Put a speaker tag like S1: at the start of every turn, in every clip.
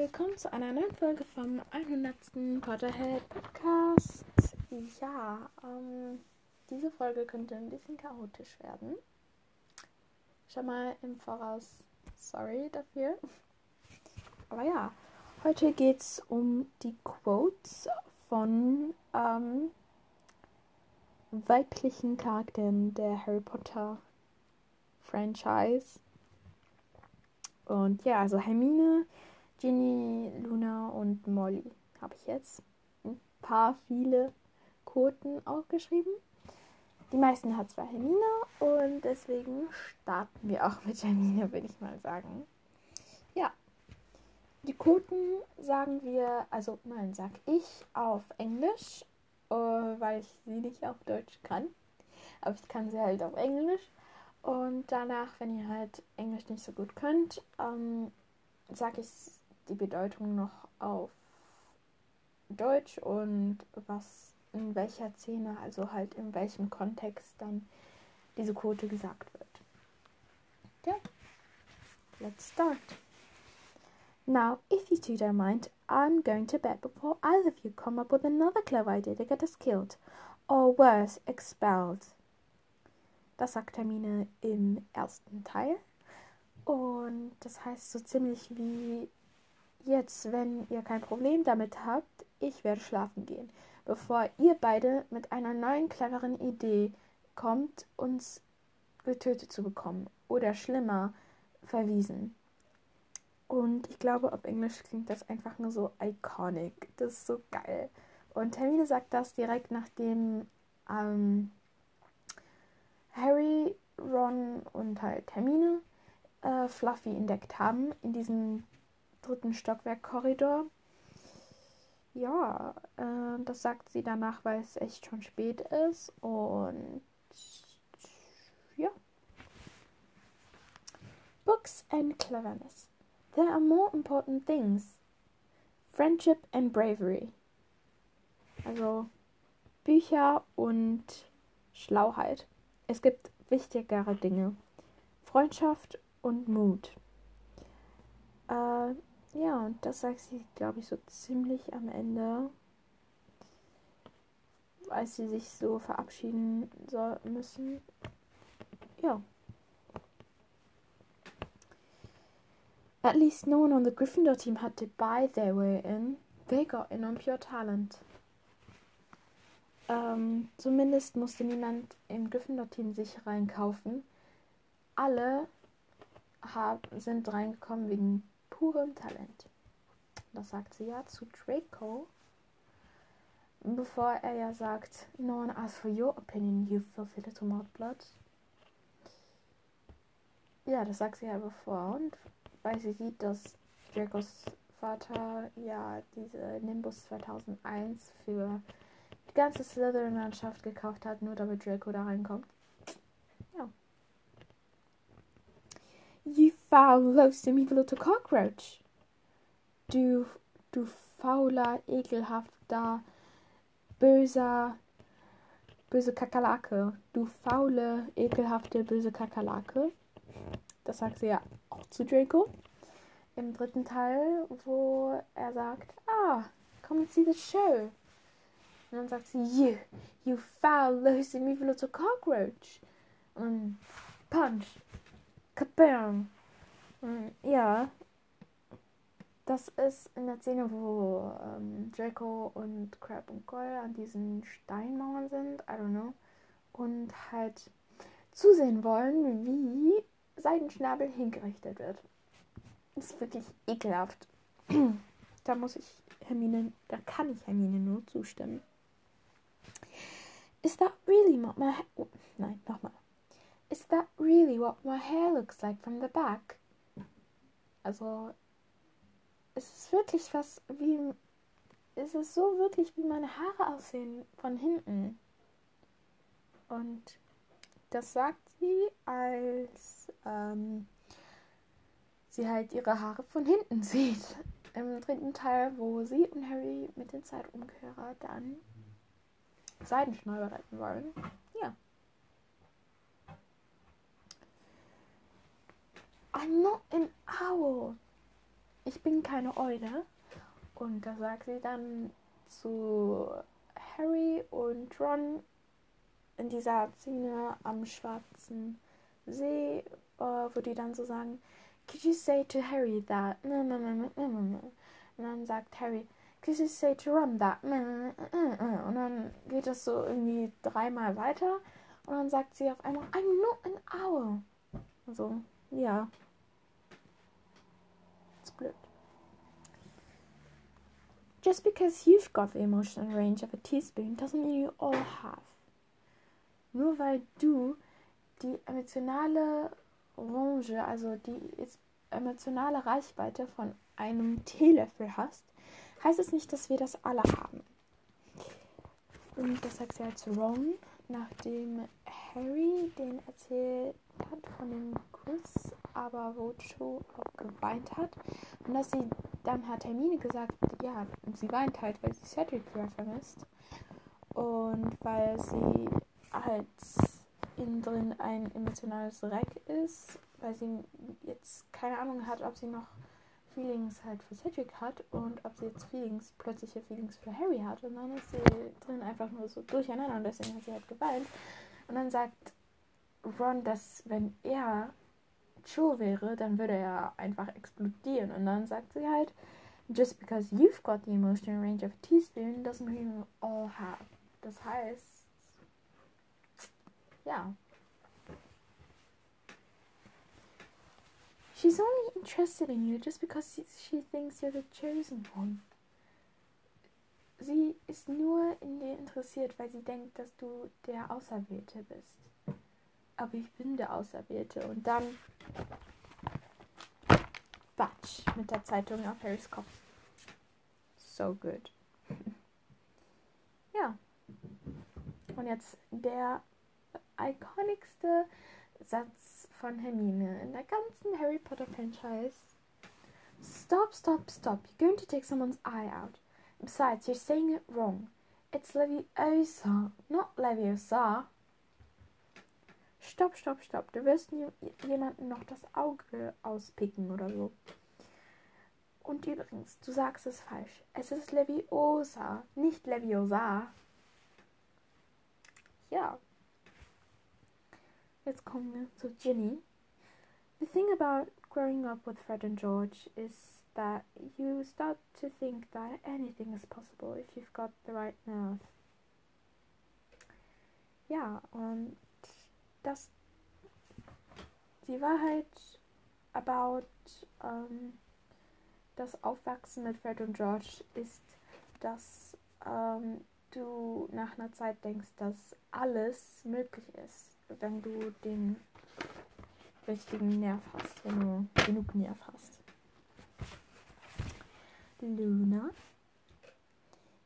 S1: willkommen zu einer neuen Folge vom 100. Potterhead Podcast. Ja, ähm, diese Folge könnte ein bisschen chaotisch werden. Schon mal im Voraus sorry dafür. Aber ja, heute geht es um die Quotes von ähm, weiblichen Charakteren der Harry Potter Franchise. Und ja, also Hermine, Ginny, Luna und Molly habe ich jetzt ein paar viele Quoten aufgeschrieben. Die meisten hat zwar Hermine und deswegen starten wir auch mit Hermine, würde ich mal sagen. Ja, die Quoten sagen wir, also nein, sag ich auf Englisch, äh, weil ich sie nicht auf Deutsch kann. Aber ich kann sie halt auf Englisch. Und danach, wenn ihr halt Englisch nicht so gut könnt, ähm, sage ich die Bedeutung noch auf Deutsch und was in welcher Szene, also halt in welchem Kontext dann diese Quote gesagt wird. Ja, let's start. Now, if you two don't mind, I'm going to bed before either of you come up with another clever idea to get us killed, or worse, expelled. Das sagt Hermine im ersten Teil. Und das heißt so ziemlich wie jetzt, wenn ihr kein Problem damit habt, ich werde schlafen gehen, bevor ihr beide mit einer neuen cleveren Idee kommt, uns getötet zu bekommen oder schlimmer verwiesen. Und ich glaube, auf Englisch klingt das einfach nur so iconic. Das ist so geil. Und Hermine sagt das direkt nachdem ähm, Harry, Ron und halt Hermine äh, Fluffy entdeckt haben in diesem dritten Stockwerk-Korridor. Ja, äh, das sagt sie danach, weil es echt schon spät ist. Und ja. Books and cleverness. There are more important things. Friendship and bravery. Also Bücher und Schlauheit. Es gibt wichtigere Dinge. Freundschaft und Mut. Äh, ja, und das sagt sie, glaube ich, so ziemlich am Ende, als sie sich so verabschieden soll, müssen. Ja. At least no one on the Gryffindor team had to buy their way in. They got in on pure talent. Ähm, zumindest musste niemand im Gryffindor-Team sich reinkaufen. Alle hab, sind reingekommen wegen purem Talent. Das sagt sie ja zu Draco. Bevor er ja sagt, no one asked for your opinion, you filthy little mudblood. Ja, das sagt sie ja bevor. Und weil sie sieht, dass Dracos Vater ja diese Nimbus 2001 für die ganze Slytherin-Landschaft gekauft hat, nur damit Draco da reinkommt. Ja. You foul, loathsome, evil little cockroach. Du, du fauler, ekelhafter, böser, böse Kakerlake. Du faule, ekelhafte, böse Kakerlake. Das sagt sie ja auch zu Draco. Im dritten Teil, wo er sagt, ah, come and see the show. Und dann sagt sie, you, you foul, loathsome, evil little cockroach. Und punch, kabam. Und ja, das ist in der Szene, wo ähm, Draco und Crab und Goyle an diesen Steinmauern sind, I don't know, und halt zusehen wollen, wie Seidenschnabel hingerichtet wird. Das ist wirklich ekelhaft. da muss ich Hermine, da kann ich Hermine nur zustimmen. Is that really what my. Oh, nein, nochmal. Is that really what my hair looks like from the back? Also, es ist wirklich was wie... Es ist so wirklich, wie meine Haare aussehen von hinten. Und das sagt sie, als ähm, sie halt ihre Haare von hinten sieht. Im dritten Teil, wo sie und Harry mit dem Zeitumkehrer dann Seidenschneider retten wollen. Ja. I'm not an owl. ich bin keine Eule. Und da sagt sie dann zu Harry und Ron in dieser Szene am Schwarzen See, äh, wo die dann so sagen, Could you say to Harry that? Und dann sagt Harry, Could you say to Ron that? Und dann geht es so irgendwie dreimal weiter. Und dann sagt sie auf einmal, I'm not an owl. Also, ja. Ist blöd. Just because you've got the emotional range of a teaspoon doesn't mean you all have. Nur weil du die emotionale Range, also die emotionale Reichweite von einem Teelöffel hast, heißt es nicht, dass wir das alle haben. Und das sagt sie halt zu Ron, nachdem Harry den erzählt hat von dem Kuss, aber Cho auch geweint hat. Und dass sie dann hat Hermine gesagt, ja, sie weint halt, weil sie Cedric sehr vermisst. Und weil sie halt innen drin ein emotionales Wreck ist, weil sie jetzt keine Ahnung hat, ob sie noch Feelings halt für Cedric hat und ob sie jetzt Feelings, plötzliche Feelings für Harry hat. Und dann ist sie drin einfach nur so durcheinander und deswegen hat sie halt geweint. Und dann sagt Ron, dass wenn er Cho wäre, dann würde er einfach explodieren. Und dann sagt sie halt, just because you've got the emotional range of a teaspoon doesn't mean we all have. Das heißt, ja. She's only interested in you just because she thinks you're the chosen one. Sie ist nur in dir interessiert, weil sie denkt, dass du der Auserwählte bist. Aber ich bin der Auserwählte. Und dann Batsch mit der Zeitung auf Harrys Kopf. So good. ja. Und jetzt der iconicste Satz von Hermine in der ganzen Harry Potter Franchise. Stop, stop, stop. You're going to take someone's eye out. Besides, you're saying it wrong. It's Leviosa, not Leviosa. Stopp, stopp, stopp. Du wirst jemanden noch das Auge auspicken oder so. Und übrigens, du sagst es falsch. Es ist Leviosa, nicht Leviosa. Ja. Jetzt kommen wir zu Ginny. The thing about growing up with Fred and George is that you start to think that anything is possible if you've got the right nerve. Ja, und das die Wahrheit about ähm, das Aufwachsen mit Fred und George ist, dass ähm, du nach einer Zeit denkst, dass alles möglich ist wenn du den richtigen Nerv hast, wenn du genug Nerv hast. Luna,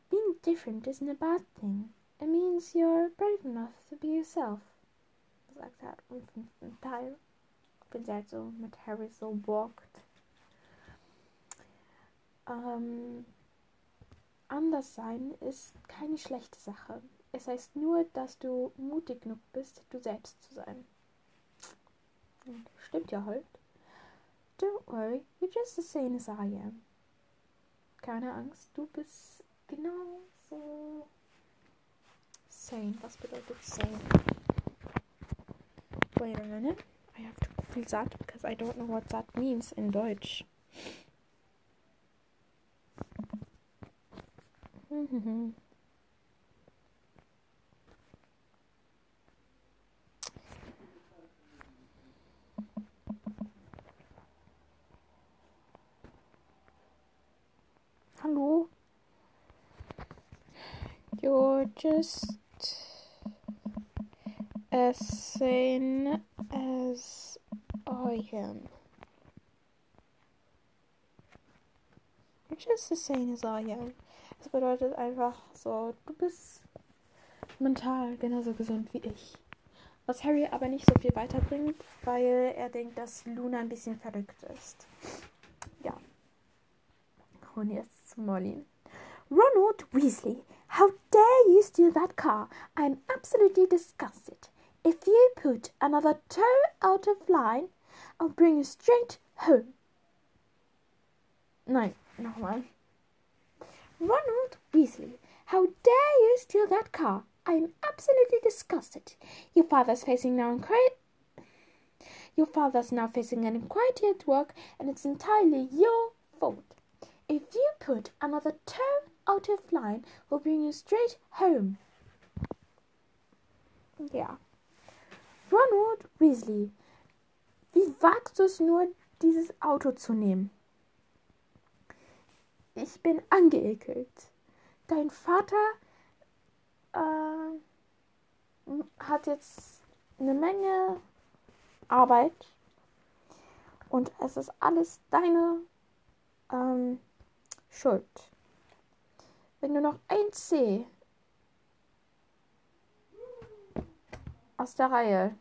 S1: being different isn't a bad thing. It means you're brave enough to be yourself. Sagt er im fünften Teil. Wenn sie halt so mit Harry so walkt. Ähm, anders sein ist keine schlechte Sache. Es heißt nur, dass du mutig genug bist, du selbst zu sein. Stimmt ja halt. Don't worry, you're just the same as I am. Keine Angst, du bist genauso sane. Was bedeutet sane? Wait a minute. I have to Google that because I don't know what that means in Deutsch. Hallo? You're just as sane as I am. You're just as sane as I am. Das bedeutet einfach so, du bist mental genauso gesund wie ich. Was Harry aber nicht so viel weiterbringt, weil er denkt, dass Luna ein bisschen verrückt ist. Ja. Und jetzt Molly. Ronald Weasley, how dare you steal that car? I'm absolutely disgusted. Put another toe out of line, I'll bring you straight home. No, Nein, nochmal. Ronald Weasley, how dare you steal that car? I am absolutely disgusted. Your father's facing now inquiry. Your father's now facing an inquiry at work, and it's entirely your fault. If you put another toe out of line, we'll bring you straight home. Ja. Weasley, wie wagst du es nur, dieses Auto zu nehmen? Ich bin angeekelt. Dein Vater äh, hat jetzt eine Menge Arbeit und es ist alles deine ähm, Schuld. Wenn du noch ein C aus der Reihe,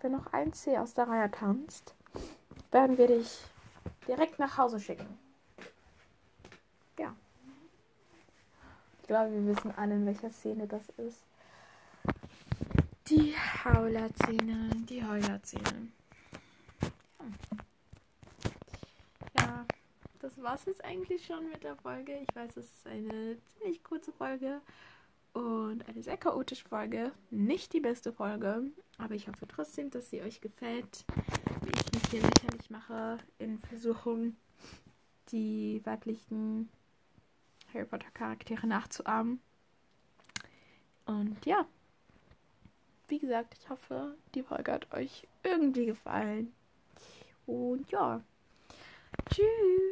S1: wenn noch ein C aus der Reihe tanzt, werden wir dich direkt nach Hause schicken. Ja. Ich glaube, wir wissen alle, in welcher Szene das ist. Die Hauler-Szene, die Heuler-Szene. Ja. das war es jetzt eigentlich schon mit der Folge. Ich weiß, es ist eine ziemlich kurze Folge und eine sehr chaotische Folge. Nicht die beste Folge, aber ich hoffe trotzdem, dass sie euch gefällt, wie ich mich hier lächerlich mache in Versuchung, die weiblichen Harry Potter Charaktere nachzuahmen. Und ja, wie gesagt, ich hoffe, die Folge hat euch irgendwie gefallen. Und ja, tschüss.